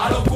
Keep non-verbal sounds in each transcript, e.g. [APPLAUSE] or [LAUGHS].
A los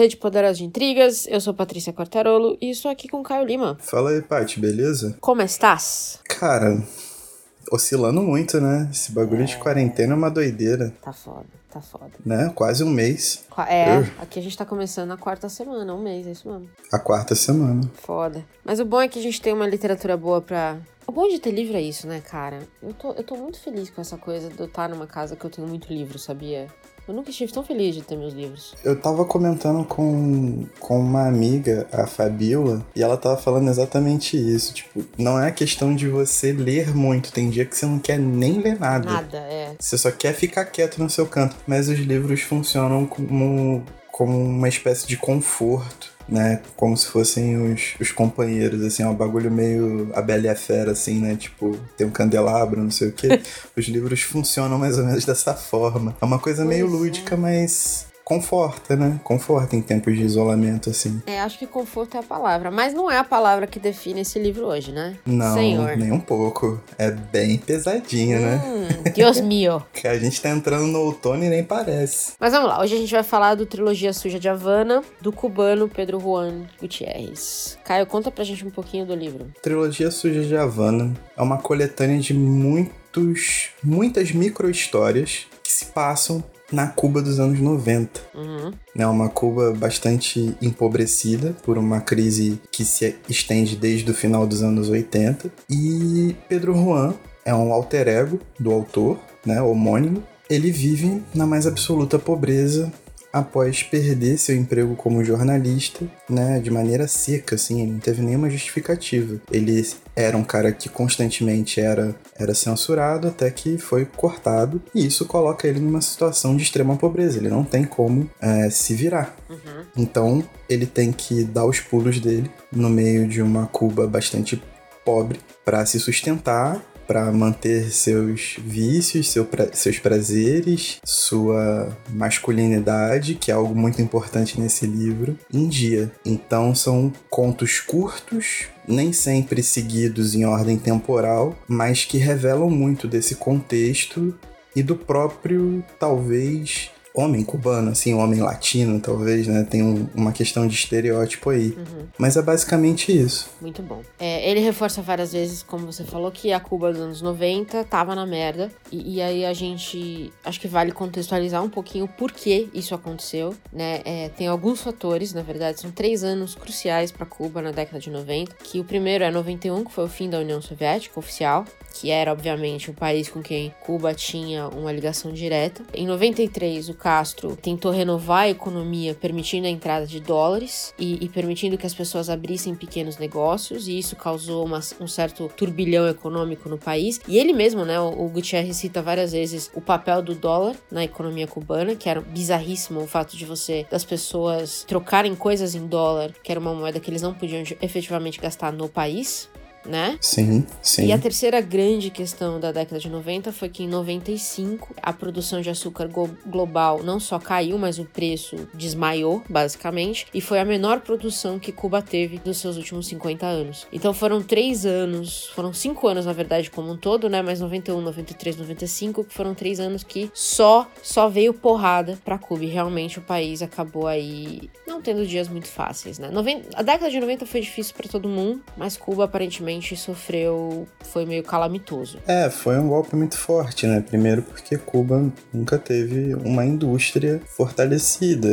Rede Poderosa de Intrigas. Eu sou Patrícia Quartarolo e estou aqui com Caio Lima. Fala aí, Paty, beleza? Como estás? Cara, oscilando muito, né? Esse bagulho de quarentena é uma doideira, Tá foda, tá foda. né? Quase um mês. É, aqui a gente tá começando a quarta semana, um mês, é isso mesmo. A quarta semana. Foda. Mas o bom é que a gente tem uma literatura boa pra. O bom de ter livro é isso, né, cara? Eu tô, eu tô muito feliz com essa coisa de eu estar numa casa que eu tenho muito livro, sabia? Eu nunca estive tão feliz de ter meus livros. Eu tava comentando com, com uma amiga, a Fabiola, e ela tava falando exatamente isso. Tipo, não é questão de você ler muito. Tem dia que você não quer nem ler nada. Nada, é. Você só quer ficar quieto no seu canto. Mas os livros funcionam como, como uma espécie de conforto, né? Como se fossem os, os companheiros, assim, é um bagulho meio a Bela e a Fera, assim, né? Tipo, tem um candelabro, não sei o quê. [LAUGHS] os livros funcionam mais ou menos dessa forma. É uma coisa meio é. lúdica, mas conforta, né? Conforta em tempos de isolamento, assim. É, acho que conforto é a palavra. Mas não é a palavra que define esse livro hoje, né? Não, Senhor. nem um pouco. É bem pesadinho, né? Hum, Deus [LAUGHS] mio. Que a gente tá entrando no outono e nem parece. Mas vamos lá, hoje a gente vai falar do Trilogia Suja de Havana, do cubano Pedro Juan Gutierrez. Caio, conta pra gente um pouquinho do livro. Trilogia Suja de Havana é uma coletânea de muitos, muitas micro-histórias que se passam na Cuba dos anos 90. Uhum. É uma Cuba bastante empobrecida por uma crise que se estende desde o final dos anos 80. E Pedro Juan é um alter ego do autor, né, homônimo. Ele vive na mais absoluta pobreza após perder seu emprego como jornalista, né, de maneira seca, assim, ele não teve nenhuma justificativa. Ele era um cara que constantemente era, era censurado até que foi cortado, e isso coloca ele numa situação de extrema pobreza. Ele não tem como é, se virar. Uhum. Então ele tem que dar os pulos dele no meio de uma Cuba bastante pobre para se sustentar, para manter seus vícios, seu pra- seus prazeres, sua masculinidade, que é algo muito importante nesse livro, em dia. Então são contos curtos, nem sempre seguidos em ordem temporal, mas que revelam muito desse contexto e do próprio, talvez, homem cubano, assim, homem latino, talvez, né? Tem um- uma questão de estereótipo aí. Uhum. Mas é basicamente isso. Muito bom. É, ele reforça várias vezes, como você falou, que a Cuba dos anos 90 tava na merda. E, e aí a gente. Acho que vale contextualizar um pouquinho por que isso aconteceu, né? É, tem alguns fatores, na verdade, são três anos cruciais para Cuba na década de 90. Que o primeiro é 91, que foi o fim da União Soviética oficial, que era, obviamente, o país com quem Cuba tinha uma ligação direta. Em 93, o Castro tentou renovar a economia, permitindo a entrada de dólares e, e permitindo que as pessoas abrissem pequenos negócios, e isso causou uma- um certo turbilhão econômico no país. E ele mesmo, né, o, Gutierrez cita várias vezes o papel do dólar na economia cubana, que era bizarríssimo o fato de você, das pessoas trocarem coisas em dólar, que era uma moeda que eles não podiam efetivamente gastar no país. Né? Sim, sim. E a terceira grande questão da década de 90 foi que em 95 a produção de açúcar global não só caiu, mas o preço desmaiou, basicamente, e foi a menor produção que Cuba teve dos seus últimos 50 anos. Então foram três anos, foram cinco anos na verdade como um todo, né? Mas 91, 93, 95, que foram três anos que só só veio porrada pra Cuba e realmente o país acabou aí não tendo dias muito fáceis, né? Noven- A década de 90 foi difícil pra todo mundo, mas Cuba aparentemente sofreu, foi meio calamitoso. É, foi um golpe muito forte, né? Primeiro porque Cuba nunca teve uma indústria fortalecida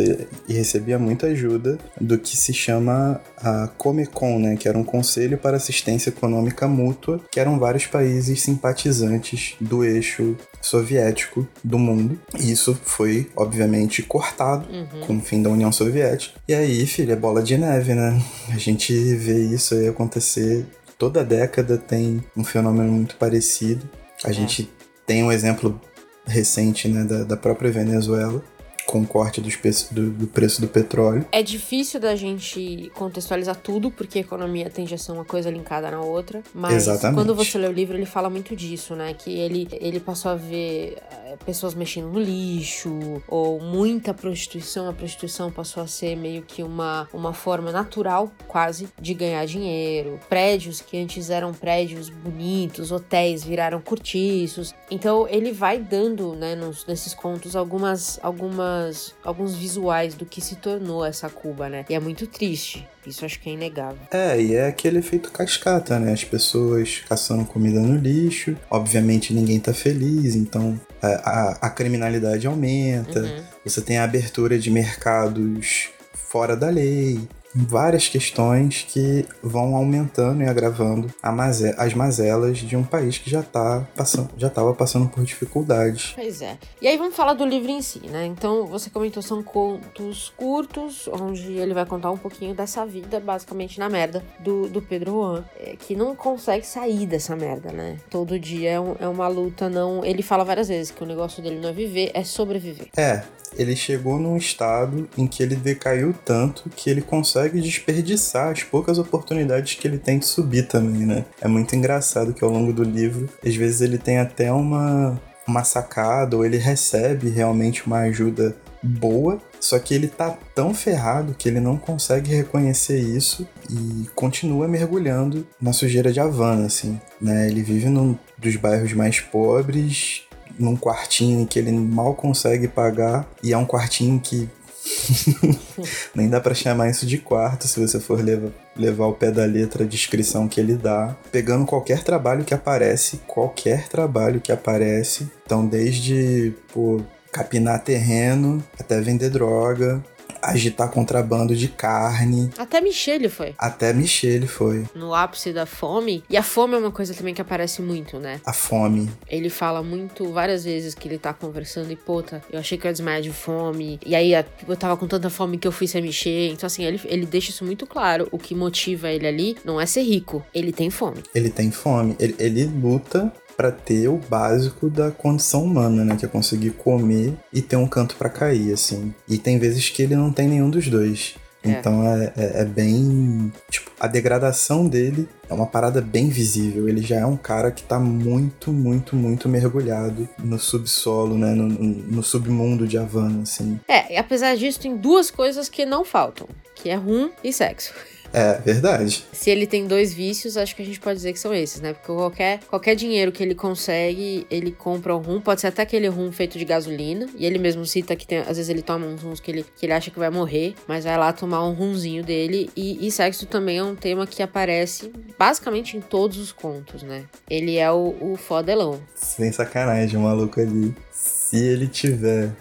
e recebia muita ajuda do que se chama a Comecon, né? Que era um Conselho para Assistência Econômica Mútua, que eram vários países simpatizantes do eixo soviético do mundo. E isso foi, obviamente, cortado Uhum. com o fim da União Soviética. E aí, filho, é bola de neve, né? A gente vê isso aí acontecer toda década tem um fenômeno muito parecido. A gente tem um exemplo recente né, da, da própria Venezuela, com o corte pe- do, do preço do petróleo. É difícil da gente contextualizar tudo, porque a economia tende a ser uma coisa linkada na outra. Mas Exatamente. quando você lê o livro, ele fala muito disso, né? Que ele, ele passou a ver pessoas mexendo no lixo, ou muita prostituição. A prostituição passou a ser meio que uma, uma forma natural, quase, de ganhar dinheiro. Prédios que antes eram prédios bonitos, hotéis viraram cortiços. Então ele vai dando, né, nos, nesses contos, algumas, algumas, alguns visuais do que se tornou essa Cuba, né? E é muito triste. Isso acho que é inegável. É, e é aquele efeito cascata, né? As pessoas caçando comida no lixo. Obviamente ninguém tá feliz, então a, a, a criminalidade aumenta. Uhum. Você tem a abertura de mercados fora da lei. Várias questões que vão aumentando e agravando maze- as mazelas de um país que já tá passando, já estava passando por dificuldades. Pois é. E aí vamos falar do livro em si, né? Então, você comentou, são contos curtos, onde ele vai contar um pouquinho dessa vida, basicamente na merda, do, do Pedro Juan, é, que não consegue sair dessa merda, né? Todo dia é, um- é uma luta, não... Ele fala várias vezes que o negócio dele não é viver, é sobreviver. É, ele chegou num estado em que ele decaiu tanto que ele consegue desperdiçar as poucas oportunidades que ele tem de subir também, né? É muito engraçado que ao longo do livro, às vezes ele tem até uma, uma sacada ou ele recebe realmente uma ajuda boa, só que ele tá tão ferrado que ele não consegue reconhecer isso e continua mergulhando na sujeira de Havana, assim, né? Ele vive num dos bairros mais pobres, num quartinho que ele mal consegue pagar e é um quartinho que [LAUGHS] nem dá pra chamar isso de quarto se você for levar, levar pé da letra a descrição que ele dá, pegando qualquer trabalho que aparece, qualquer trabalho que aparece, então desde pô, capinar terreno até vender droga, agitar contrabando de carne, Até Michele foi. até Michele foi. No ápice da fome. E a fome é uma coisa também que aparece muito, né? A fome. Ele fala muito, várias vezes que ele tá conversando e, puta, eu achei que eu ia desmaiar de fome. E aí eu tava com tanta fome que eu fui sem mexer. Então, assim, ele, ele deixa isso muito claro. O que motiva ele ali não é ser rico, ele tem fome. Ele tem fome. Ele, ele luta pra ter o básico da condição humana, né? Que é conseguir comer e ter um canto pra cair, assim. E tem vezes que ele não tem nenhum dos dois. É. Então é, é, é bem. Tipo, a degradação dele é uma parada bem visível. Ele já é um cara que tá muito, muito, muito mergulhado no subsolo, né? No, no, submundo de Havana, assim. É, e apesar disso, tem duas coisas que não faltam: que é rum e sexo. É, verdade. Se ele tem dois vícios, acho que a gente pode dizer que são esses, né? Porque qualquer, qualquer dinheiro que ele consegue, ele compra um rum. Pode ser até aquele rum feito de gasolina. E ele mesmo cita que tem, às vezes ele toma uns rums que ele, que ele acha que vai morrer, mas vai lá tomar um rumzinho dele. E, e sexo também é um tema que aparece basicamente em todos os contos, né? Ele é o, o fodelão. Sem sacanagem, o maluco ali. Se ele tiver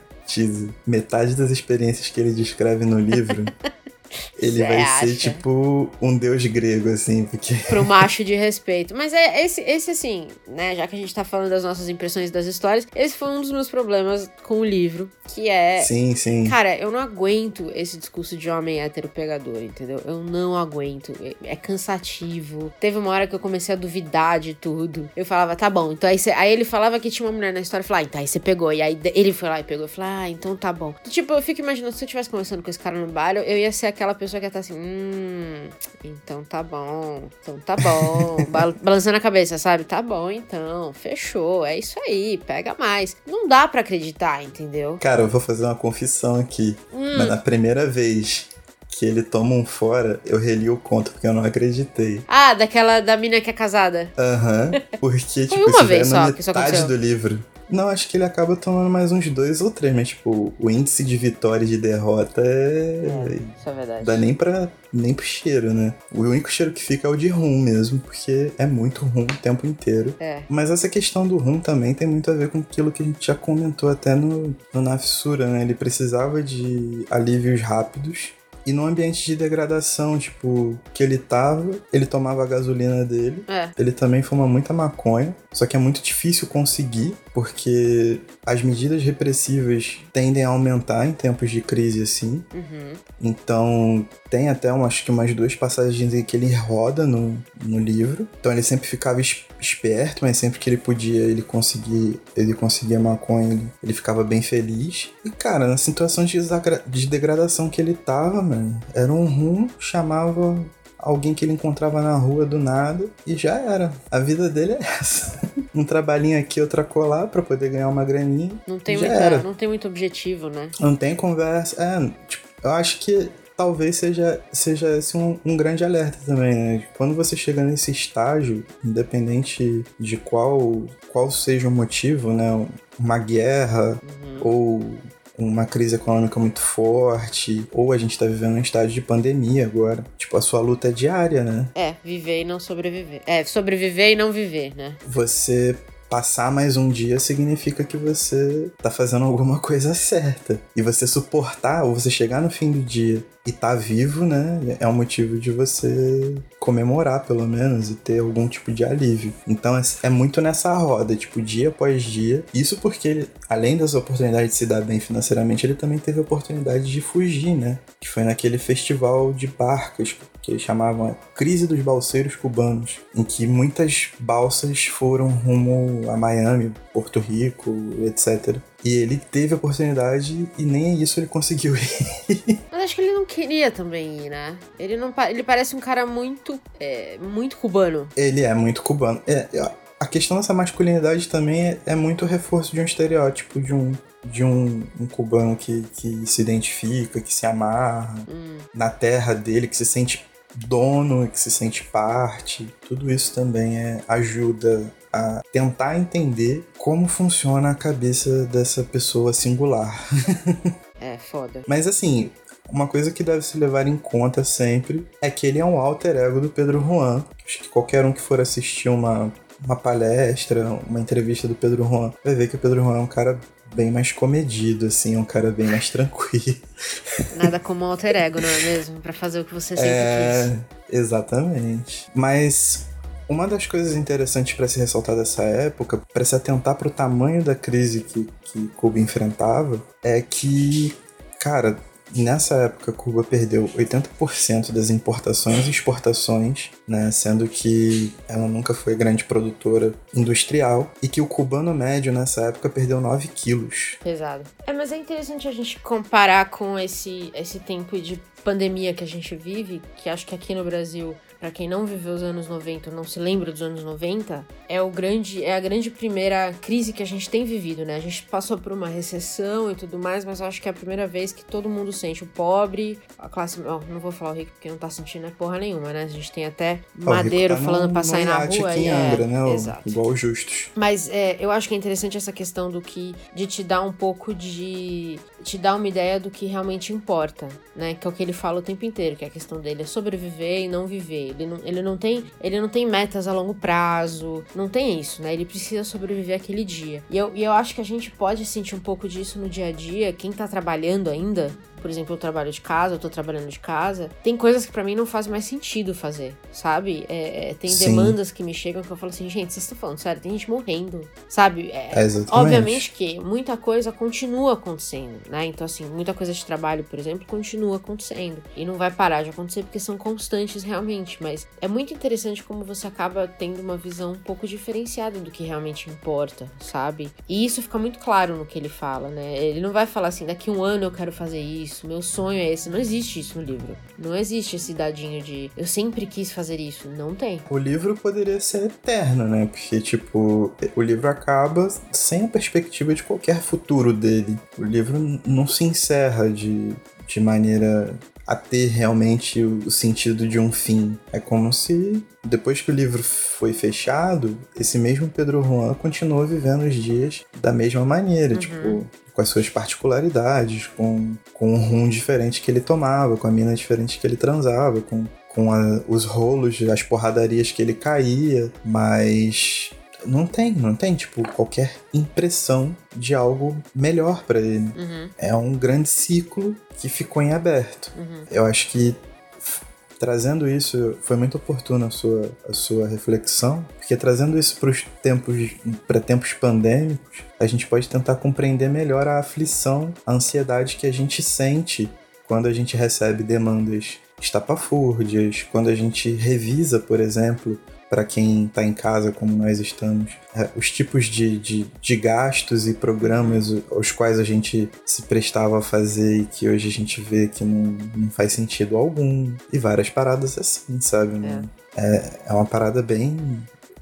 metade das experiências que ele descreve no livro, [LAUGHS] ele Cê vai acha? ser tipo um deus grego, assim, porque. [LAUGHS] pro macho de respeito. Mas é esse, esse assim, né? Já que a gente tá falando das nossas impressões das histórias, esse foi um dos meus problemas com o livro, que é. Sim, sim. Cara, eu não aguento esse discurso de homem hétero pegador, entendeu? Eu não aguento. É, é cansativo. Teve uma hora que eu comecei a duvidar de tudo. Eu falava, tá bom. Então aí, cê- aí ele falava que tinha uma mulher na história. Eu falava, ah, então aí você pegou. E aí ele foi lá e pegou. Eu falei, ah, então tá bom. Tipo, eu fico imaginando, se eu estivesse conversando com esse cara no bar, eu- eu ia ser aquela pessoa que estar assim, hum, então tá bom. Então tá bom. [LAUGHS] Bal- balançando a cabeça, sabe? Tá bom, então. Fechou. É isso aí. Pega mais. Não dá pra acreditar, entendeu? Cara, eu vou fazer uma confissão aqui. Hum. Mas na primeira vez que ele toma um fora, eu reli o conto, porque eu não acreditei. Ah, daquela da mina que é casada. Aham. Porque, tipo, uma já vez é na só que isso metade aconteceu. do livro. Não, acho que ele acaba tomando mais uns dois ou três, mas, tipo, o índice de vitória e de derrota é. Isso é verdade. Dá nem, pra, nem pro cheiro, né? O único cheiro que fica é o de rum mesmo, porque é muito rum o tempo inteiro. É. Mas essa questão do rum também tem muito a ver com aquilo que a gente já comentou até no, no Nafsura, né? Ele precisava de alívios rápidos. E num ambiente de degradação, tipo, que ele tava, ele tomava a gasolina dele, É. ele também fuma muita maconha, só que é muito difícil conseguir, porque as medidas repressivas tendem a aumentar em tempos de crise assim. Uhum. Então, tem até um, acho que umas duas passagens em que ele roda no, no livro. Então, ele sempre ficava es- esperto, mas sempre que ele podia, ele conseguia, ele conseguia maconha, ele, ele ficava bem feliz. E, cara, na situação de, de degradação que ele tava, mano, era um rum, chamava alguém que ele encontrava na rua do nada e já era. A vida dele é [LAUGHS] essa. um trabalhinho aqui, outra colar pra poder ganhar uma graninha. Não tem, Já muita, era. não tem muito objetivo, né? Não tem conversa. É, tipo, eu acho que talvez seja, seja esse um, um grande alerta também, né? Quando você chega nesse estágio, independente de qual, qual seja o motivo, né? Uma guerra ou uma crise econômica muito forte, ou a gente tá vivendo um estágio de pandemia agora. Tipo, a sua luta é diária, né? É, viver e não sobreviver. É, sobreviver e não viver, né? Você passar mais um dia significa que você tá fazendo alguma coisa certa. E você suportar, ou você chegar no fim do dia e tá vivo, né? É um motivo de você comemorar, pelo menos, e ter algum tipo de alívio. Então é, é muito nessa roda, tipo, dia após dia. Isso porque, além das oportunidades de se dar bem financeiramente, ele também teve a oportunidade de fugir, né? Que foi naquele festival de barcos que eles chamavam a Crise dos Balseiros Cubanos, em que muitas balsas foram rumo a Miami, Porto Rico, etc. E ele teve a oportunidade e nem isso ele conseguiu ir. [LAUGHS] Mas acho que ele não queria também ir, né? Ele não ele parece um cara muito é, muito cubano. ele é muito cubano. É, a questão dessa masculinidade também é, é muito reforço de um estereótipo de um de um, um cubano que, que se identifica, que se amarra Hum, na terra dele, que se sente dono, que se sente parte. Tudo isso também é, ajuda a tentar entender como funciona a cabeça dessa pessoa singular. [LAUGHS] é foda. Mas assim, uma coisa que deve se levar em conta sempre é que ele é um alter ego do Pedro Juan. Acho que qualquer um que for assistir uma, uma palestra, uma entrevista do Pedro Juan, vai ver que o Pedro Juan é um cara bem mais comedido, assim, um cara bem mais tranquilo. [LAUGHS] Nada como um alter ego, não é mesmo? Pra fazer o que você sempre É, quis. exatamente. Mas uma das coisas interessantes para se ressaltar dessa época, para se atentar para o tamanho da crise que, que Cuba enfrentava, é que, cara, nessa época Cuba perdeu 80% das importações e exportações, né, sendo que ela nunca foi grande produtora industrial e que o cubano médio nessa época perdeu 9 quilos. Pesado. É, mas é interessante a gente comparar com esse, esse tempo de pandemia que a gente vive, que acho que aqui no Brasil, pra quem não viveu os anos 90, não se lembra dos anos 90, é o grande é a grande primeira crise que a gente tem vivido, né? A gente passou por uma recessão e tudo mais, mas acho que é a primeira vez que todo mundo sente o pobre, a classe, ó, não vou falar o rico porque não tá sentindo é porra nenhuma, né? A gente tem até o Madeiro tá falando no- pra sair na rua e em é, Angra, né? o- exato. Igual o Justus. Mas é, eu acho que é interessante essa questão do que. de te dar um pouco de. te dar uma ideia do que realmente importa, né? Que é o que ele fala o tempo inteiro, que a questão dele é sobreviver e não viver. Ele não, ele não tem. Ele não tem metas a longo prazo. Não tem isso, né? Ele precisa sobreviver aquele dia. E eu, e eu acho que a gente pode sentir um pouco disso no dia a dia. Quem tá trabalhando ainda, por exemplo, eu trabalho de casa, eu tô trabalhando de casa, tem coisas que pra mim não faz mais sentido fazer, sabe? É, é, tem Sim. demandas que me chegam que eu falo assim, gente, vocês estão falando sério, tem gente morrendo, sabe? É, É. Obviamente que muita coisa continua acontecendo, né? Então, assim, muita coisa de trabalho, por exemplo, continua acontecendo. E não vai parar de acontecer porque são constantes realmente. Mas é muito interessante como você acaba tendo uma visão um pouco diferenciada do que realmente importa, sabe? E isso fica muito claro no que ele fala, né? Ele não vai falar assim, daqui um ano eu quero fazer isso, meu sonho é esse. Não existe isso no livro. Não existe esse dadinho de eu sempre quis fazer isso. Não tem. O livro poderia ser eterno, né? Porque, tipo, o livro acaba sem a perspectiva de qualquer futuro dele. O livro não se encerra de, de maneira a ter realmente o sentido de um fim. É como se, depois que o livro foi fechado, esse mesmo Pedro Juan continuou vivendo os dias da mesma maneira, Uhum. tipo, com as suas particularidades, com, com um rum diferente que ele tomava, com a mina diferente que ele transava, com com a- os rolos, as porradarias que ele caía, mas não tem, não tem, tipo, qualquer impressão de algo melhor pra ele. Uhum, É um grande ciclo que ficou em aberto. uhum. Eu acho que trazendo isso, foi muito oportuna a sua, a sua reflexão, porque trazendo isso para os tempos, para tempos pandêmicos, a gente pode tentar compreender melhor a aflição, a ansiedade que a gente sente quando a gente recebe demandas estapafúrdias, quando a gente revisa, por exemplo, para quem está em casa, como nós estamos, é, os tipos de, de, de, gastos e programas aos quais a gente se prestava a fazer e que hoje a gente vê que não, não faz sentido algum. E várias paradas assim, sabe? É. é, é uma parada bem.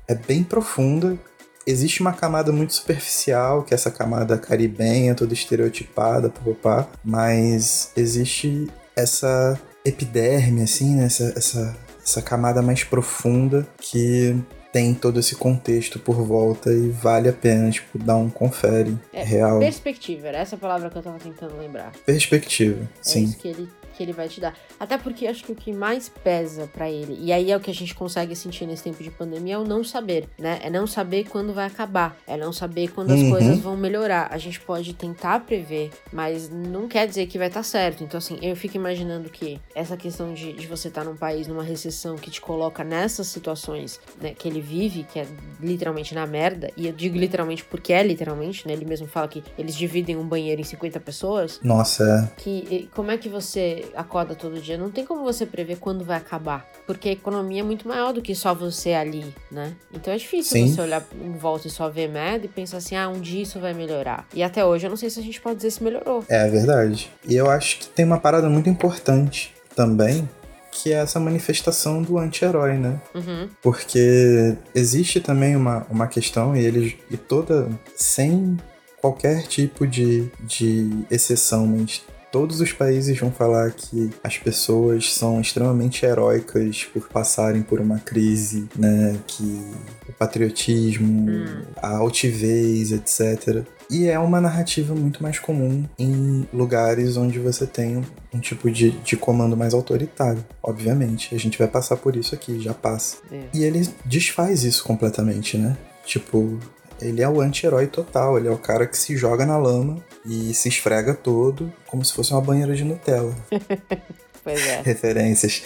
É bem profunda. Existe uma camada muito superficial, que é essa camada caribenha, toda estereotipada, papapá, mas existe essa epiderme, assim, né? essa, essa essa camada mais profunda que tem todo esse contexto por volta e vale a pena, tipo, dar um confere é, real. Perspectiva, era essa palavra que eu tava tentando lembrar. Perspectiva, é sim. Isso que ele que ele vai te dar. Até porque acho que o que mais pesa para ele, e aí é o que a gente consegue sentir nesse tempo de pandemia, é o não saber, né? É não saber quando vai acabar, é não saber quando as Uhum. coisas vão melhorar. A gente pode tentar prever, mas não quer dizer que vai estar certo. Então, assim, eu fico imaginando que essa questão de, de você estar num país, numa recessão que te coloca nessas situações né, que ele vive, que é literalmente na merda, e eu digo literalmente porque é literalmente, né? Ele mesmo fala que eles dividem um banheiro em 50 pessoas Nossa, que e como é que você acorda todo dia? Não tem como você prever quando vai acabar, porque a economia é muito maior do que só você ali, né? Então é difícil Sim. você olhar em volta e só ver merda e pensar assim, ah, um dia isso vai melhorar. E até hoje eu não sei se a gente pode dizer se melhorou. é verdade. E eu acho que tem uma parada muito importante também, que é essa manifestação do anti-herói, né? Uhum. Porque existe também uma, uma questão, e eles. E toda. sem qualquer tipo de, de exceção, mas todos os países vão falar que as pessoas são extremamente heróicas por passarem por uma crise, né? Que o patriotismo, a altivez, etc. E é uma narrativa muito mais comum em lugares onde você tem um, um tipo de, de comando mais autoritário, obviamente. A gente vai passar por isso aqui, já passa. É. E ele desfaz isso completamente, né? Tipo, ele é o anti-herói total, ele é o cara que se joga na lama e se esfrega todo como se fosse uma banheira de Nutella. [LAUGHS] Pois é, Referências.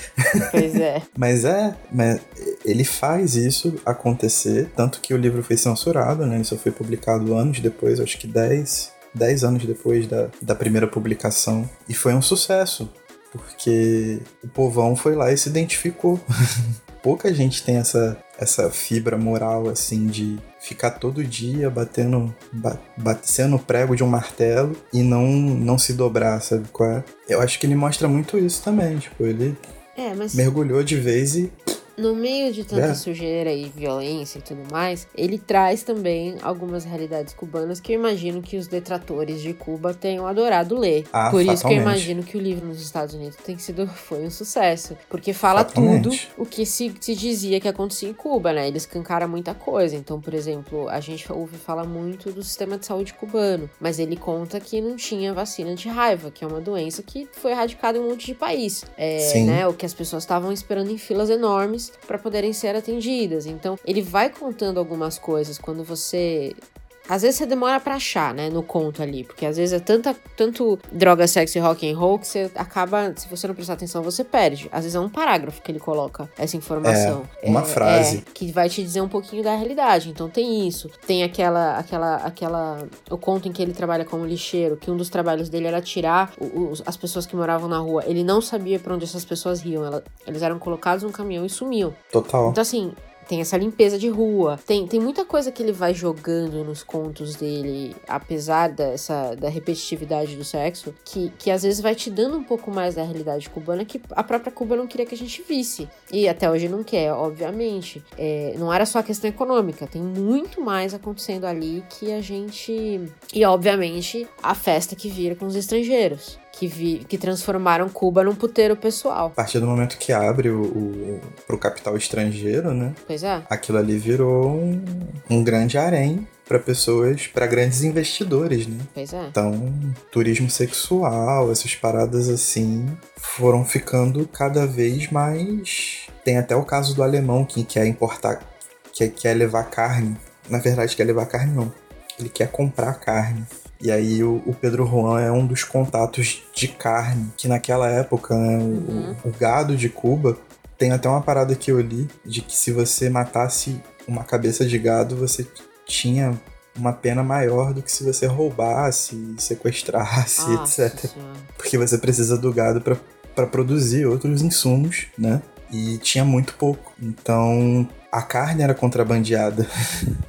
pois é. [LAUGHS] Mas é, mas ele faz isso acontecer, tanto que o livro foi censurado, né? Ele só foi publicado anos depois, acho que 10, 10 anos depois da, da primeira publicação. E foi um sucesso, porque o povão foi lá e se identificou. [LAUGHS] Pouca gente tem essa, essa fibra moral, assim, de ficar todo dia batendo, ba batendo o prego de um martelo e não, não se dobrar, sabe qual é? Eu acho que ele mostra muito isso também, tipo, ele É, mas mergulhou de vez e no meio de tanta É. sujeira e violência e tudo mais, ele traz também algumas realidades cubanas que eu imagino que os detratores de Cuba tenham adorado ler. Ah, Por isso que eu imagino que o livro nos Estados Unidos tem sido [LAUGHS] foi um sucesso, porque fala Fatalmente. tudo o que se, se dizia que acontecia em Cuba, né? Eles cancaram muita coisa. Então, por exemplo, a gente ouve falar muito do sistema de saúde cubano, mas ele conta que não tinha vacina anti-raiva, que é uma doença que foi erradicada em um monte de país. É, Sim. né, o que as pessoas estavam esperando em filas enormes para poderem ser atendidas. Então, ele vai contando algumas coisas quando você às vezes você demora pra achar, né, no conto ali, porque às vezes é tanta, tanto droga, sexo e rock and roll que você acaba, se você não prestar atenção, você perde. Às vezes é um parágrafo que ele coloca essa informação. É, uma frase. é, que vai te dizer um pouquinho da realidade. Então tem isso. Tem aquela, aquela, aquela, o conto em que ele trabalha como lixeiro, que um dos trabalhos dele era tirar os- as pessoas que moravam na rua. Ele não sabia pra onde essas pessoas iam. Ela- eles eram colocados num caminhão e sumiam. total. Então, assim, tem essa limpeza de rua. Tem, tem muita coisa que ele vai jogando nos contos dele, apesar dessa da repetitividade do sexo, que, que às vezes vai te dando um pouco mais da realidade cubana que a própria Cuba não queria que a gente visse. E até hoje não quer, obviamente. É, não era só a questão econômica, tem muito mais acontecendo ali que a gente. E, obviamente, a festa que vira com os estrangeiros. Que, vi, que transformaram Cuba num puteiro pessoal. A partir do momento que abre o, o, pro capital estrangeiro, né? Pois é. Aquilo ali virou um, um grande harém para pessoas, para grandes investidores, né? Pois é. Então, turismo sexual, essas paradas assim, foram ficando cada vez mais. Tem até o caso do alemão que quer importar, que quer levar carne. Na verdade, quer levar carne não. Ele quer comprar carne E aí o, o Pedro Juan é um dos contatos de carne, que naquela época, né, o, o gado de Cuba tem até uma parada que eu li de que se você matasse uma cabeça de gado, você tinha uma pena maior do que se você roubasse, sequestrasse, Nossa etc. Senhora. Porque você precisa do gado para produzir outros insumos, né? E tinha muito pouco. Então a carne era contrabandeada.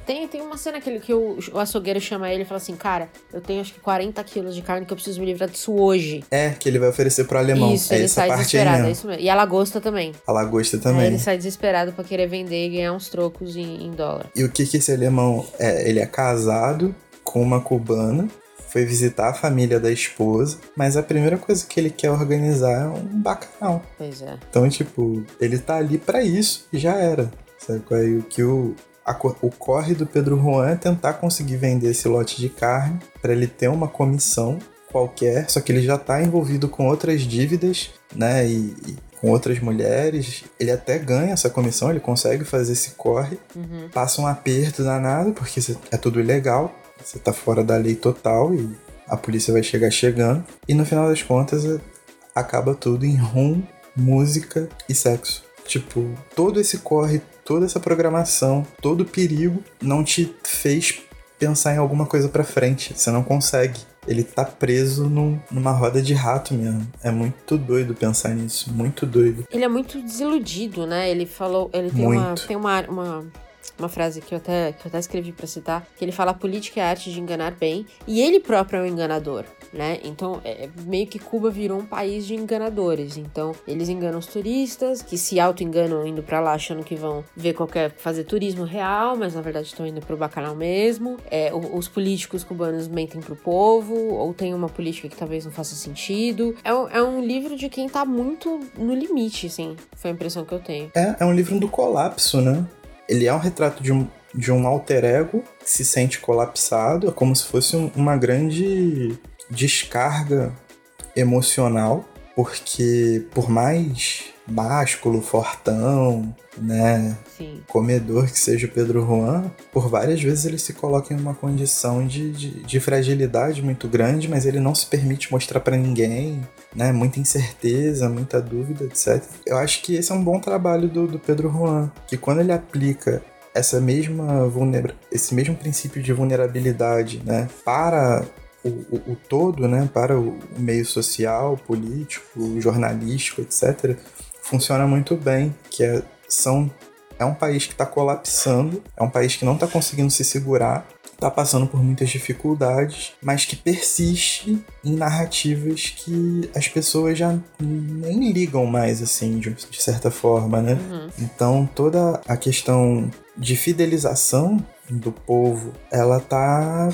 Tem, tem uma cena que, ele- que o, o açougueiro chama ele e fala assim: Cara, eu tenho acho que 40 quilos de carne que eu preciso me livrar disso hoje. É, que ele vai oferecer pro alemão. isso, é ele sai desesperado, é isso mesmo. E a lagosta também. A lagosta também. ele sai desesperado pra querer vender e ganhar uns trocos em, em dólar. E o que que esse alemão é? Ele é casado com uma cubana, foi visitar a família da esposa, mas a primeira coisa que ele quer organizar é um bacanal. Pois é. Então, tipo, ele tá ali pra isso e já era. Sabe qual é? O que o, o corre do Pedro Juan é tentar conseguir vender esse lote de carne pra ele ter uma comissão qualquer, só que ele já tá envolvido com outras dívidas, né? E, e com outras mulheres. Ele até ganha essa comissão, ele consegue fazer esse corre. Uhum. Passa um aperto danado, porque é tudo ilegal, você tá fora da lei total e a polícia vai chegar chegando. E no final das contas, é- acaba tudo em rum, música e sexo. Tipo, todo esse corre, toda essa programação, todo o perigo não te fez pensar em alguma coisa pra frente. Você não consegue. Ele tá preso num- numa roda de rato mesmo. É muito doido pensar nisso. Muito doido. Ele é muito desiludido, né? Ele falou. Ele tem, uma, tem uma, uma, uma frase que eu, até, que eu até escrevi pra citar, que ele fala: a política é a arte de enganar bem, e ele próprio é um enganador, né? Então, é, é meio que Cuba virou um país de enganadores. Então, eles enganam os turistas, que se auto-enganam indo pra lá achando que vão ver qualquer. fazer turismo real, mas na verdade estão indo pro bacanal mesmo. É, os políticos cubanos mentem pro povo, ou tem uma política que talvez não faça sentido. É, um- é um livro de quem tá muito no limite, assim. Foi a impressão que eu tenho. É, é um livro do colapso, né? Ele é um retrato de um, de um alter ego que se sente colapsado, é como se fosse um- uma grande descarga emocional, porque por mais másculo, fortão, né, Sim. comedor que seja o Pedro Juan, por várias vezes ele se coloca em uma condição de, de, de fragilidade muito grande, mas ele não se permite mostrar pra ninguém, né? Muita incerteza, muita dúvida, etc. Eu acho que esse é um bom trabalho do, do Pedro Juan, que quando ele aplica essa mesma vulnera esse mesmo princípio de vulnerabilidade, né, para o, o, o todo, né, para o, meio social, político, jornalístico, etc., funciona muito bem, que é, são é um país que está colapsando, é um país que não está conseguindo se segurar, está passando por muitas dificuldades, mas que persiste em narrativas que as pessoas já nem ligam mais, assim, de, de certa forma, né? Uhum. Então toda a questão de fidelização do povo, ela tá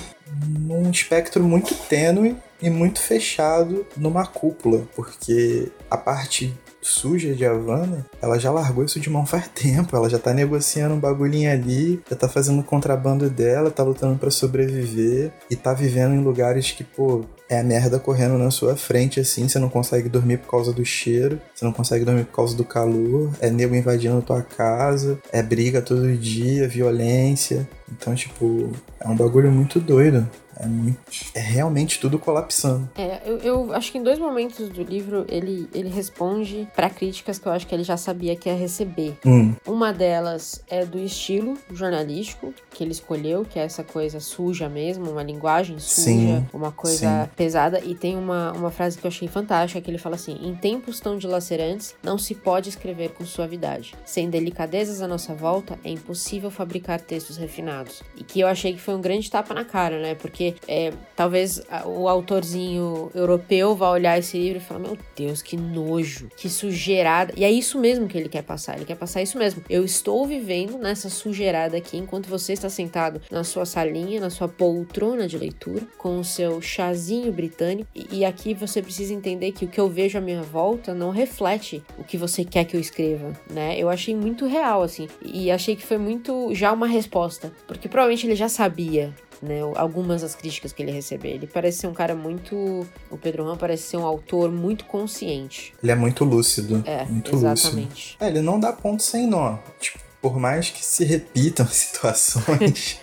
num espectro muito tênue e muito fechado numa cúpula, porque a parte suja de Havana, ela já largou isso de mão faz [LAUGHS] tempo, ela já tá negociando um bagulhinho ali, já tá fazendo contrabando dela, tá lutando pra sobreviver e tá vivendo em lugares que, pô, é a merda correndo na sua frente, assim, você não consegue dormir por causa do cheiro, você não consegue dormir por causa do calor, é nego invadindo a tua casa, é briga todo dia, violência. Então, tipo, é um bagulho muito doido. É, muito, é realmente tudo colapsando. É, eu, eu acho que em dois momentos do livro ele, ele responde pra críticas que eu acho que ele já sabia que ia receber. Hum, Uma delas é do estilo jornalístico que ele escolheu, que é essa coisa suja mesmo, uma linguagem suja, Sim, uma coisa sim. pesada. E tem uma, uma frase que eu achei fantástica, que ele fala assim: Em tempos tão dilacerantes, não se pode escrever com suavidade. Sem delicadezas à nossa volta, é impossível fabricar textos refinados. E que eu achei que foi um grande tapa na cara, né? Porque é, talvez o autorzinho europeu vá olhar esse livro e falar: Meu Deus, que nojo, que sujeirada. E é isso mesmo que ele quer passar. Ele quer passar isso mesmo. Eu estou vivendo nessa sujeirada aqui enquanto você está sentado na sua salinha, na sua poltrona de leitura, com o seu chazinho britânico. E, e aqui você precisa entender que o que eu vejo à minha volta não reflete o que você quer que eu escreva, né? Eu achei muito real, assim. E achei que foi muito já uma resposta. Porque provavelmente ele já sabia né, algumas das críticas que ele recebeu. Ele parece ser um cara muito. O Pedro Ram parece ser um autor muito consciente. ele é muito lúcido. É, muito lúcido. exatamente. É, ele não dá ponto sem nó. Tipo, por mais que se repitam [LAUGHS] situações,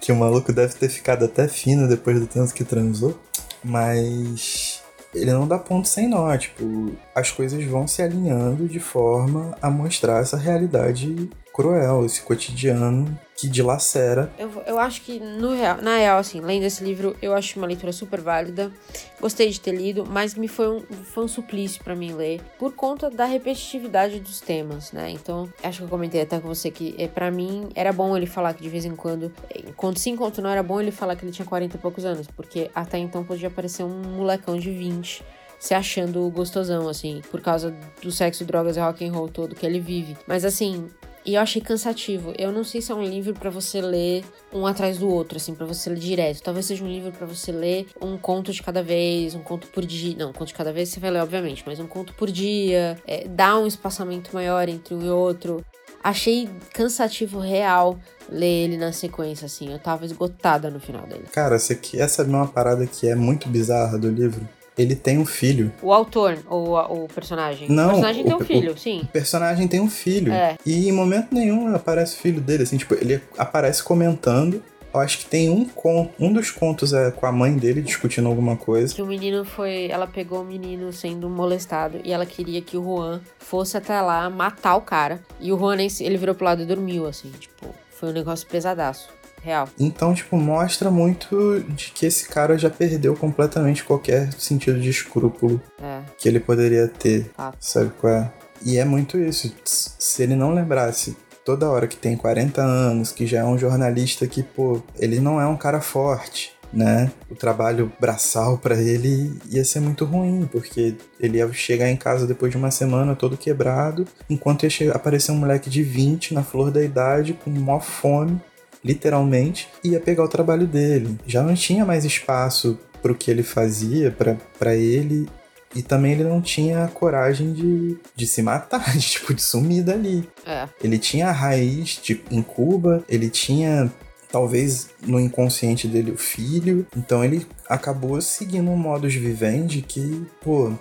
que o maluco deve ter ficado até fino depois do tanto que transou. Mas ele não dá ponto sem nó. Tipo, as coisas vão se alinhando de forma a mostrar essa realidade cruel, esse cotidiano que dilacera. Eu, eu acho que, no real, na real, assim, lendo esse livro, eu acho uma leitura super válida. Gostei de ter lido, mas me foi um, foi um suplício pra mim ler, por conta da repetitividade dos temas, né? Então, acho que eu comentei até com você que, é, para mim, era bom ele falar que de vez em quando, enquanto sim, enquanto não, era bom ele falar que ele tinha 40 e poucos anos, porque até então podia parecer um molecão de 20 se achando gostosão, assim, por causa do sexo, drogas e rock and roll todo que ele vive. Mas assim, e eu achei cansativo. Eu não sei se é um livro para você ler um atrás do outro, assim, para você ler direto. Talvez seja um livro para você ler um conto de cada vez, um conto por dia. Não, um conto de cada vez você vai ler, obviamente, mas um conto por dia. É, dá um espaçamento maior entre um e outro. Achei cansativo real ler ele na sequência, assim. Eu tava esgotada no final dele. Cara, você quer saber uma parada que é muito bizarra do livro? Ele tem um filho. O autor ou a- o personagem? Não, o personagem tem o- um filho, sim. O personagem tem um filho. É. E em momento nenhum aparece o filho dele, assim, tipo, ele aparece comentando. Eu acho que tem um conto, um dos contos é com a mãe dele discutindo alguma coisa. Que o menino foi. Ela pegou o menino sendo molestado e ela queria que o Juan fosse até lá matar o cara. E o Juan ele virou pro lado e dormiu, assim. Tipo, foi um negócio pesadaço. Real. Então, tipo, mostra muito de que esse cara já perdeu completamente qualquer sentido de escrúpulo É. que ele poderia ter. Fato. Sabe qual é? E é muito isso. Se ele não lembrasse toda hora que tem 40 anos, que já é um jornalista que, pô, ele não é um cara forte, né? O trabalho braçal pra ele ia ser muito ruim, porque ele ia chegar em casa depois de uma semana todo quebrado, enquanto ia aparecer um moleque de 20 na flor da idade, com maior fome, literalmente, ia pegar o trabalho dele. Já não tinha mais espaço pro que ele fazia, pra ele e também ele não tinha a coragem de, de se matar, de, [LAUGHS] tipo, de sumir dali. É. Ele tinha a raiz tipo, em Cuba, ele tinha, talvez, no inconsciente dele o filho. Então ele acabou seguindo um modus vivendi que, pô,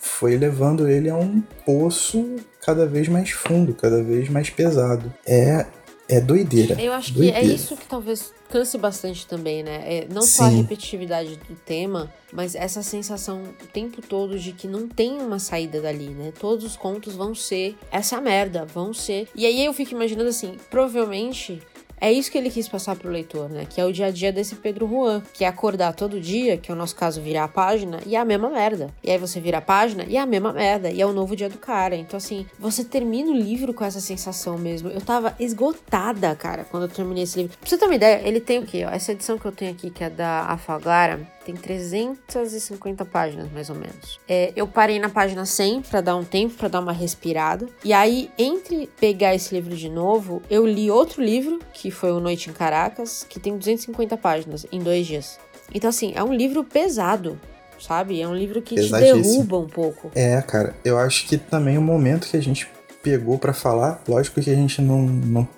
foi levando ele a um poço cada vez mais fundo, cada vez mais pesado. É, é doideira. Eu acho que é doideira. isso que talvez canse bastante também, né? É, não só a Sim. repetitividade do tema, mas essa sensação o tempo todo de que não tem uma saída dali, né? Todos os contos vão ser essa merda, vão ser. E aí eu fico imaginando assim, provavelmente é isso que ele quis passar pro leitor, né? Que é o dia a dia desse Pedro Juan, que é acordar todo dia, que é o nosso caso virar a página, e é a mesma merda. E aí você vira a página e é a mesma merda, e é o novo dia do cara. Então, assim, você termina o livro com essa sensação mesmo. Eu tava esgotada, cara, quando eu terminei esse livro. Pra você ter uma ideia, ele tem o quê? Essa edição que eu tenho aqui, que é da Afaglara, tem 350 páginas, mais ou menos. É, eu parei na página 100 pra dar um tempo, pra dar uma respirada. E aí, entre pegar esse livro de novo, eu li outro livro, que foi O Noite em Caracas, que tem 250 páginas em dois dias. Então, assim, é um livro pesado, sabe? É um livro que te derruba um pouco. É, cara, eu acho que também o momento que a gente pegou pra falar, lógico que a gente não, não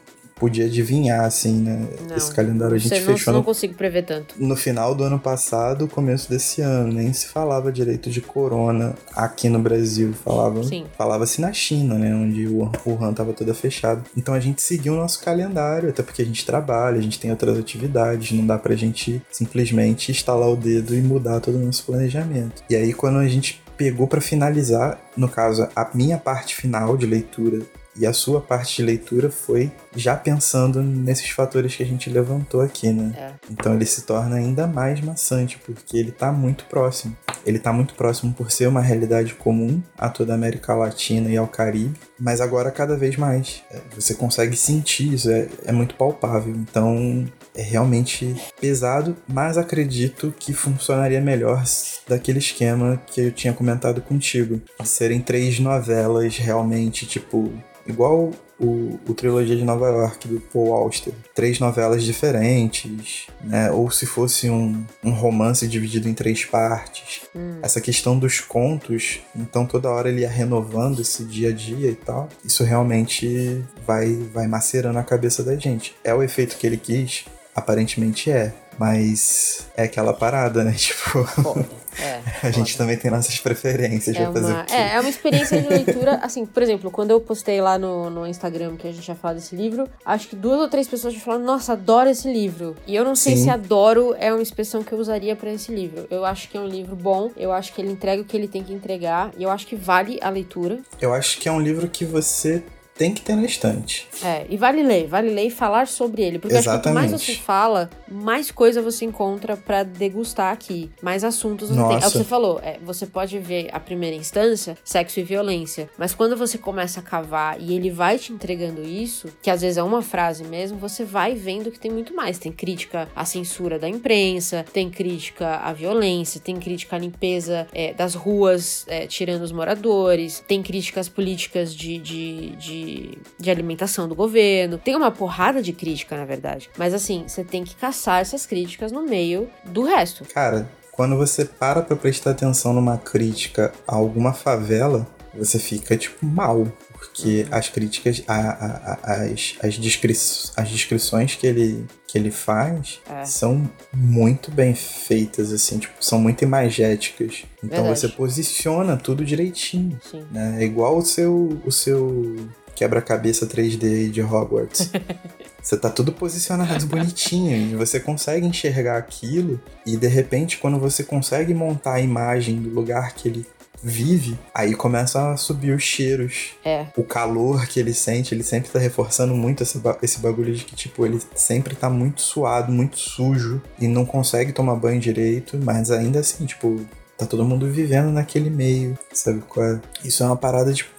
podia adivinhar, assim, né? Não, Esse calendário a gente não, fechou não no, consigo prever tanto. no final do ano passado, começo desse ano. Nem se falava direito de corona aqui no Brasil. Falava. Falava-se na China, né? Onde o Wuhan tava toda fechada. Então a gente seguiu o nosso calendário, até porque a gente trabalha, a gente tem outras atividades, não dá pra gente simplesmente instalar o dedo e mudar todo o nosso planejamento. E aí, quando a gente pegou pra finalizar, no caso, a minha parte final de leitura e a sua parte de leitura foi já pensando nesses fatores que a gente levantou aqui, né? É. Então ele se torna ainda mais maçante, porque ele tá muito próximo. Ele tá muito próximo por ser uma realidade comum a toda a América Latina e ao Caribe, mas agora cada vez mais. É, Você consegue sentir isso, é, é muito palpável. Então é realmente pesado, mas acredito que funcionaria melhor daquele esquema que eu tinha comentado contigo. Serem três novelas realmente, tipo, igual o, o Trilogia de Nova York do Paul Auster. Três novelas diferentes, né? Ou se fosse um, um romance dividido em três partes. Essa questão dos contos, então toda hora ele ia renovando esse dia a dia e tal. Isso realmente vai, vai macerando a cabeça da gente. É o efeito que ele quis? Aparentemente é. Mas é aquela parada, né? [LAUGHS] Tipo, Foda. É, [LAUGHS] a gente também tem nossas preferências É pra fazer uma, o quê? é, é uma experiência de leitura, [LAUGHS] assim, por exemplo, quando eu postei lá no, no Instagram que a gente ia falar desse livro, acho que duas ou três pessoas já falaram, nossa, adoro esse livro. E eu não sei Sim. se adoro é uma expressão que eu usaria pra esse livro. Eu acho que é um livro bom, eu acho que ele entrega o que ele tem que entregar, e eu acho que vale a leitura. Eu acho que é um livro que você tem que ter na estante. É, e vale ler, vale ler e falar sobre ele. Porque que quanto mais Exatamente. você fala, mais coisa você encontra pra degustar aqui. Mais assuntos você tem. É o que Nossa. você falou, é, você pode ver a primeira instância, sexo e violência. Mas quando você começa a cavar e ele vai te entregando isso, que às vezes é uma frase mesmo, você vai vendo que tem muito mais. Tem crítica à censura da imprensa, tem crítica à violência, tem crítica à limpeza é, das ruas, é, tirando os moradores, tem críticas políticas de, de, de, de alimentação do governo. Tem uma porrada de crítica, na verdade. Mas assim, você tem que caçar essas críticas no meio do resto. Cara, quando você para pra prestar atenção numa crítica a alguma favela, você fica, tipo, mal. Porque as críticas, a- a- a- as, as, descri as descrições que ele, que ele faz É. são muito bem feitas, assim, tipo, são muito imagéticas. Então Verdade. você posiciona tudo direitinho. Né? É igual o seu, o seu quebra-cabeça 3D aí de Hogwarts. [LAUGHS] Você tá tudo posicionado bonitinho e você consegue enxergar aquilo e de repente quando você consegue montar a imagem do lugar que ele vive, aí começa a subir os cheiros. É. O calor que ele sente, ele sempre tá reforçando muito esse, ba- esse bagulho de que, tipo, ele sempre tá muito suado, muito sujo e não consegue tomar banho direito, mas ainda assim, tipo, tá todo mundo vivendo naquele meio, sabe qual é? Isso é uma parada, tipo,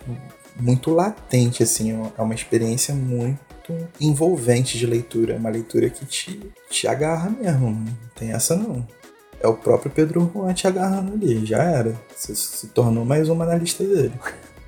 muito latente, assim, é uma experiência muito envolvente de leitura, é uma leitura que te, te agarra mesmo, não tem essa não. É o próprio Pedro Juan te agarrando ali, já era. Você se tornou mais uma na lista dele.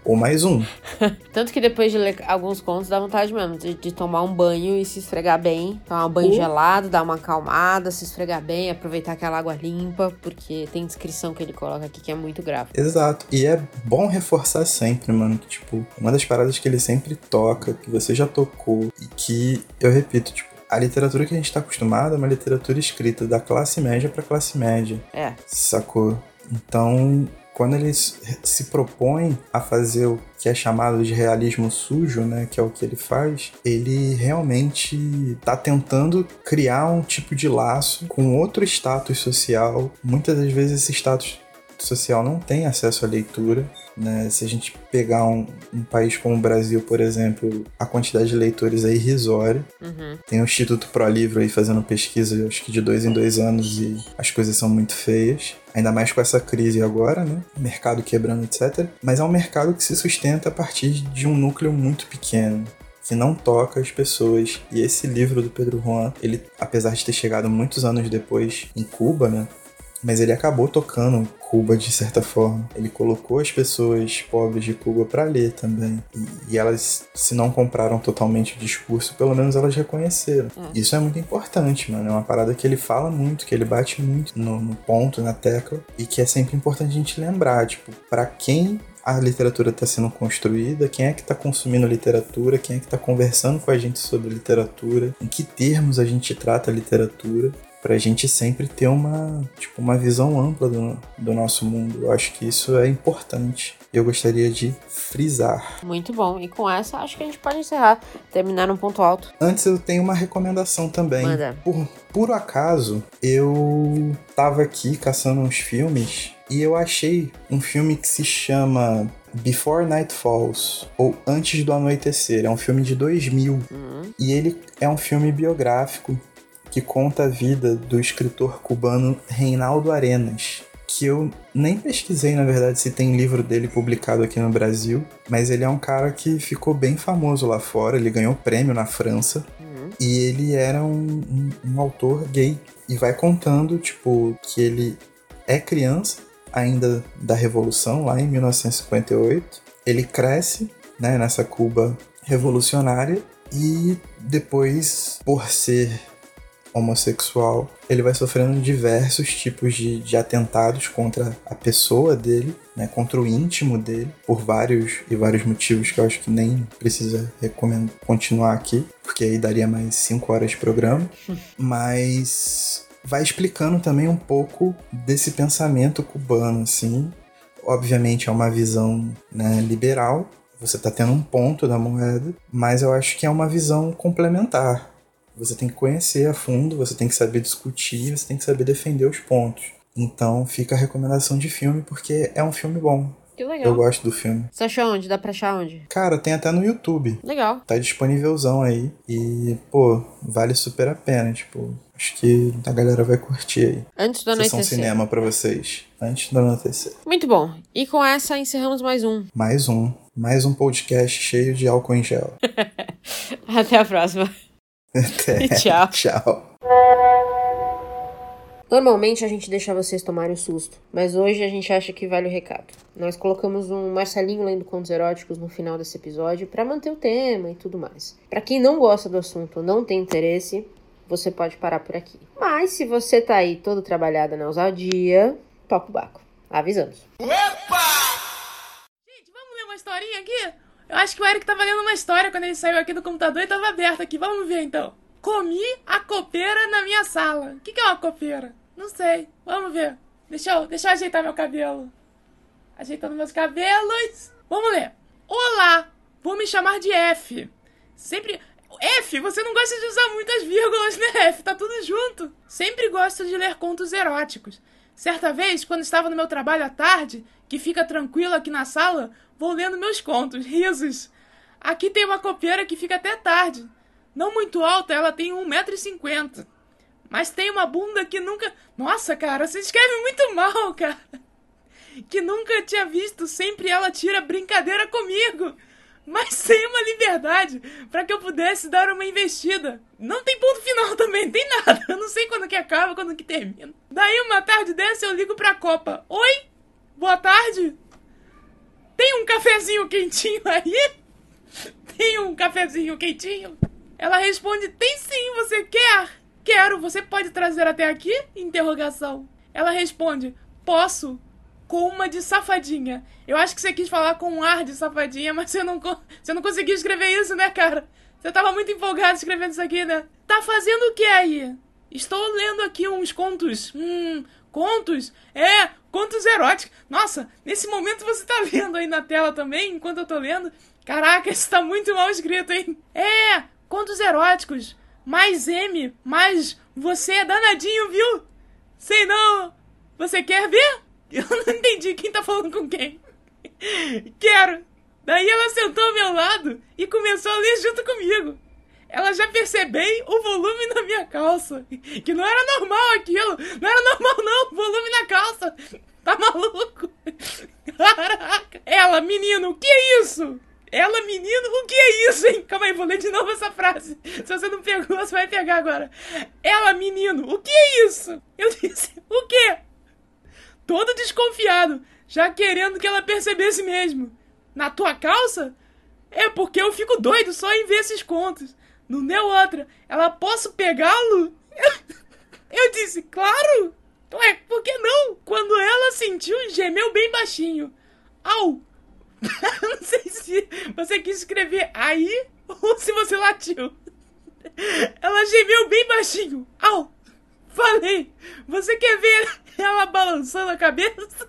Ou mais um. [LAUGHS] Tanto que depois de ler alguns contos, dá vontade mesmo de, de tomar um banho e se esfregar bem. Tomar um banho Oh. gelado, dar uma acalmada, se esfregar bem, aproveitar aquela água limpa, porque tem descrição que ele coloca aqui que é muito grave. Exato. E é bom reforçar sempre, mano, que, tipo, uma das paradas que ele sempre toca, que você já tocou, e que, eu repito, tipo, a literatura que a gente tá acostumado é uma literatura escrita da classe média pra classe média, É, sacou? Então, quando ele se propõe a fazer o que é chamado de realismo sujo, né, que é o que ele faz, ele realmente tá tentando criar um tipo de laço com outro status social. Muitas das vezes esse status social não tem acesso à leitura. Né? Se a gente pegar um, um país como o Brasil, por exemplo, a quantidade de leitores é irrisória. uhum, Tem o Instituto Pro Livro aí fazendo pesquisa, acho que de dois em dois anos, e as coisas são muito feias. Ainda mais com essa crise agora, né? Mercado quebrando, etc. Mas é um mercado que se sustenta a partir de um núcleo muito pequeno. Que não toca as pessoas. E esse livro do Pedro Juan, ele, apesar de ter chegado muitos anos depois em Cuba, né? Mas ele acabou tocando Cuba de certa forma. Ele colocou as pessoas pobres de Cuba para ler também. E, e elas, se não compraram totalmente o discurso, pelo menos elas reconheceram. É. Isso é muito importante, mano. É uma parada que ele fala muito, que ele bate muito no, no ponto, na tecla. E que é sempre importante a gente lembrar, tipo, para quem a literatura está sendo construída, quem é que está consumindo literatura, quem é que está conversando com a gente sobre literatura, em que termos a gente trata a literatura pra gente sempre ter uma, tipo, uma visão ampla do, do nosso mundo. Eu acho que isso é importante. Eu gostaria de frisar. muito bom. E com essa, acho que a gente pode encerrar, terminar num ponto alto. Antes eu tenho uma recomendação também. Manda. Por puro acaso, eu tava aqui caçando uns filmes e eu achei um filme que se chama Before Night Falls, ou Antes do Anoitecer. É um filme de 2000 Uhum. e ele é um filme biográfico que conta a vida do escritor cubano Reinaldo Arenas, que eu nem pesquisei, na verdade, se tem livro dele publicado aqui no Brasil, mas ele é um cara que ficou bem famoso lá fora, ele ganhou prêmio na França, Uhum. e ele era um, um- um autor gay, e vai contando, tipo, que ele é criança, ainda da Revolução, lá em 1958, ele cresce, né, nessa Cuba revolucionária, e depois, por ser homossexual, ele vai sofrendo diversos tipos de, de atentados contra a pessoa dele, né, contra o íntimo dele, por vários e vários motivos que eu acho que nem precisa recomendo continuar aqui, porque aí daria mais cinco horas de programa. [LAUGHS] Mas vai explicando também um pouco desse pensamento cubano, assim. Obviamente é uma visão né, liberal, você está tendo um ponto da moeda, mas eu acho que é uma visão complementar. Você tem que conhecer a fundo, você tem que saber discutir, você tem que saber defender os pontos. Então fica a recomendação de filme, porque é um filme bom. Que Eu legal. gosto do filme. Você achou onde? Dá pra achar onde? Cara, tem até no YouTube. Legal. Tá disponívelzão aí. E, pô, vale super a pena. Tipo, acho que a galera vai curtir aí. Antes do Sessão anoitecer. cinema pra vocês. Antes do anoitecer. Muito bom. E com essa encerramos mais um. Mais um. Mais um podcast cheio de álcool em gel. [LAUGHS] Até a próxima. Até. [LAUGHS] Tchau. [LAUGHS] Tchau. Normalmente a gente deixa vocês tomarem o susto, mas hoje a gente acha que vale o recado. Nós colocamos um Marcelinho lendo contos eróticos no final desse episódio pra manter o tema e tudo mais. Pra quem não gosta do assunto ou não tem interesse, você pode parar por aqui. Mas se você tá aí todo trabalhada na ousadia, toca o baco. Avisamos. Gente, vamos ler uma historinha aqui? Eu acho que o Eric tava lendo uma história quando ele saiu aqui do computador e tava aberto aqui. Vamos ver então. Comi a copeira na minha sala. O que, que é uma copeira? Não sei. Vamos ver. Deixa eu, deixa eu ajeitar meu cabelo. Ajeitando meus cabelos. Vamos ler. Olá, vou me chamar de F. Sempre. F, você não gosta de usar muitas vírgulas, né, F? Tá tudo junto. Sempre gosto de ler contos eróticos. Certa vez, quando estava no meu trabalho à tarde, que fica tranquilo aqui na sala, vou lendo meus contos, risos. Aqui tem uma copeira que fica até tarde. Não muito alta, ela tem 1,50m. Mas tem uma bunda que nunca. Nossa, cara, você escreve muito mal, [LAUGHS] cara. Que nunca tinha visto, sempre ela tira brincadeira comigo. Mas sem uma liberdade para que eu pudesse dar uma investida. Não tem ponto final [LAUGHS] também, tem nada. Eu não sei quando que acaba, quando que termina. Daí uma tarde dessa eu ligo pra Copa. Oi? Boa tarde? Tem um cafezinho quentinho aí? Tem um cafezinho quentinho? Ela responde: Tem sim, você quer? Quero, você pode trazer até aqui? Interrogação. Ela responde: Posso. Com uma de safadinha. Eu acho que você quis falar com um ar de safadinha, mas você não, você não conseguiu escrever isso, né, cara? Você tava muito empolgado escrevendo isso aqui, né? Tá fazendo o que aí? Estou lendo aqui uns contos. Hum, contos? É, contos eróticos. Nossa, nesse momento você tá vendo aí na tela também, enquanto eu tô lendo. Caraca, isso tá muito mal escrito, hein? É, contos eróticos. Mais M, mais você é danadinho, viu? Sei não. Você quer ver? [LAUGHS] Eu não entendi quem tá falando com quem. Quero. Daí ela sentou ao meu lado e começou a ler junto comigo. Ela já percebeu o volume na minha calça. Que não era normal aquilo. Não era normal, não. O volume na calça. Tá maluco? Caraca. Ela, menino, o que é isso? Ela, menino, o que é isso, hein? Calma aí, vou ler de novo essa frase. Se você não pegou, você vai pegar agora. Ela, menino, o que é isso? Eu disse, o quê? Todo desconfiado, já querendo que ela percebesse mesmo. Na tua calça? É porque eu fico doido só em ver esses contos. Não deu outra. Ela, posso pegá-lo? Eu disse, claro! Ué, por que não? Quando ela sentiu, gemeu bem baixinho. Au! [LAUGHS] não sei se você quis escrever aí ou se você latiu. Ela gemeu bem baixinho. Au! Falei! Você quer ver ela balançando a cabeça?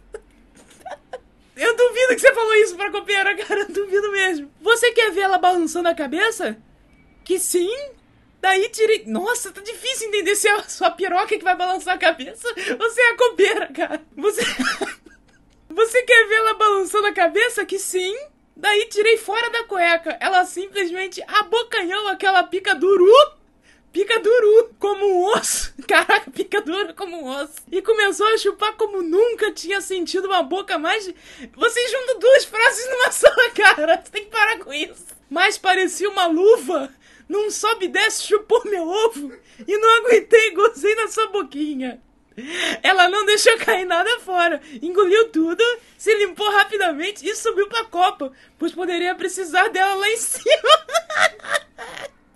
Eu duvido que você falou isso pra copeira, cara. Eu duvido mesmo. Você quer ver ela balançando a cabeça? Que sim? Daí tirei. Nossa, tá difícil entender se é a sua piroca que vai balançar a cabeça ou se é a copeira, cara. Você. [LAUGHS] Você quer ver ela balançando a cabeça? Que sim. Daí tirei fora da cueca. Ela simplesmente abocanhou aquela pica duru. Pica duru, como um osso. [LAUGHS] Caraca, pica dura como um osso. E começou a chupar como nunca tinha sentido uma boca mais. Você junta duas frases numa só, [LAUGHS] cara. Você tem que parar com isso. Mas parecia uma luva. Num sobe e desce, chupou meu ovo. E não aguentei, gozei na sua boquinha. Ela não deixou cair nada fora, engoliu tudo, se limpou rapidamente e subiu pra copa, pois poderia precisar dela lá em cima.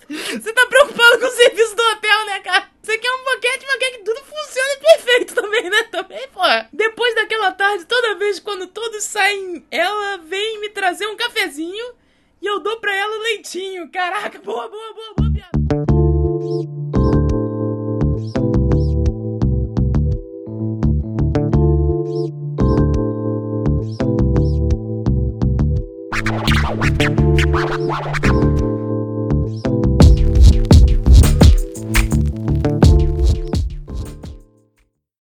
Você tá preocupado com o serviço do hotel, né, cara? Você quer um boquete, mas quer que tudo funcione perfeito também, né? Também, pô. Depois daquela tarde, toda vez quando todos saem, ela vem me trazer um cafezinho e eu dou pra ela o leitinho. Caraca, boa, boa, boa, boa, viado.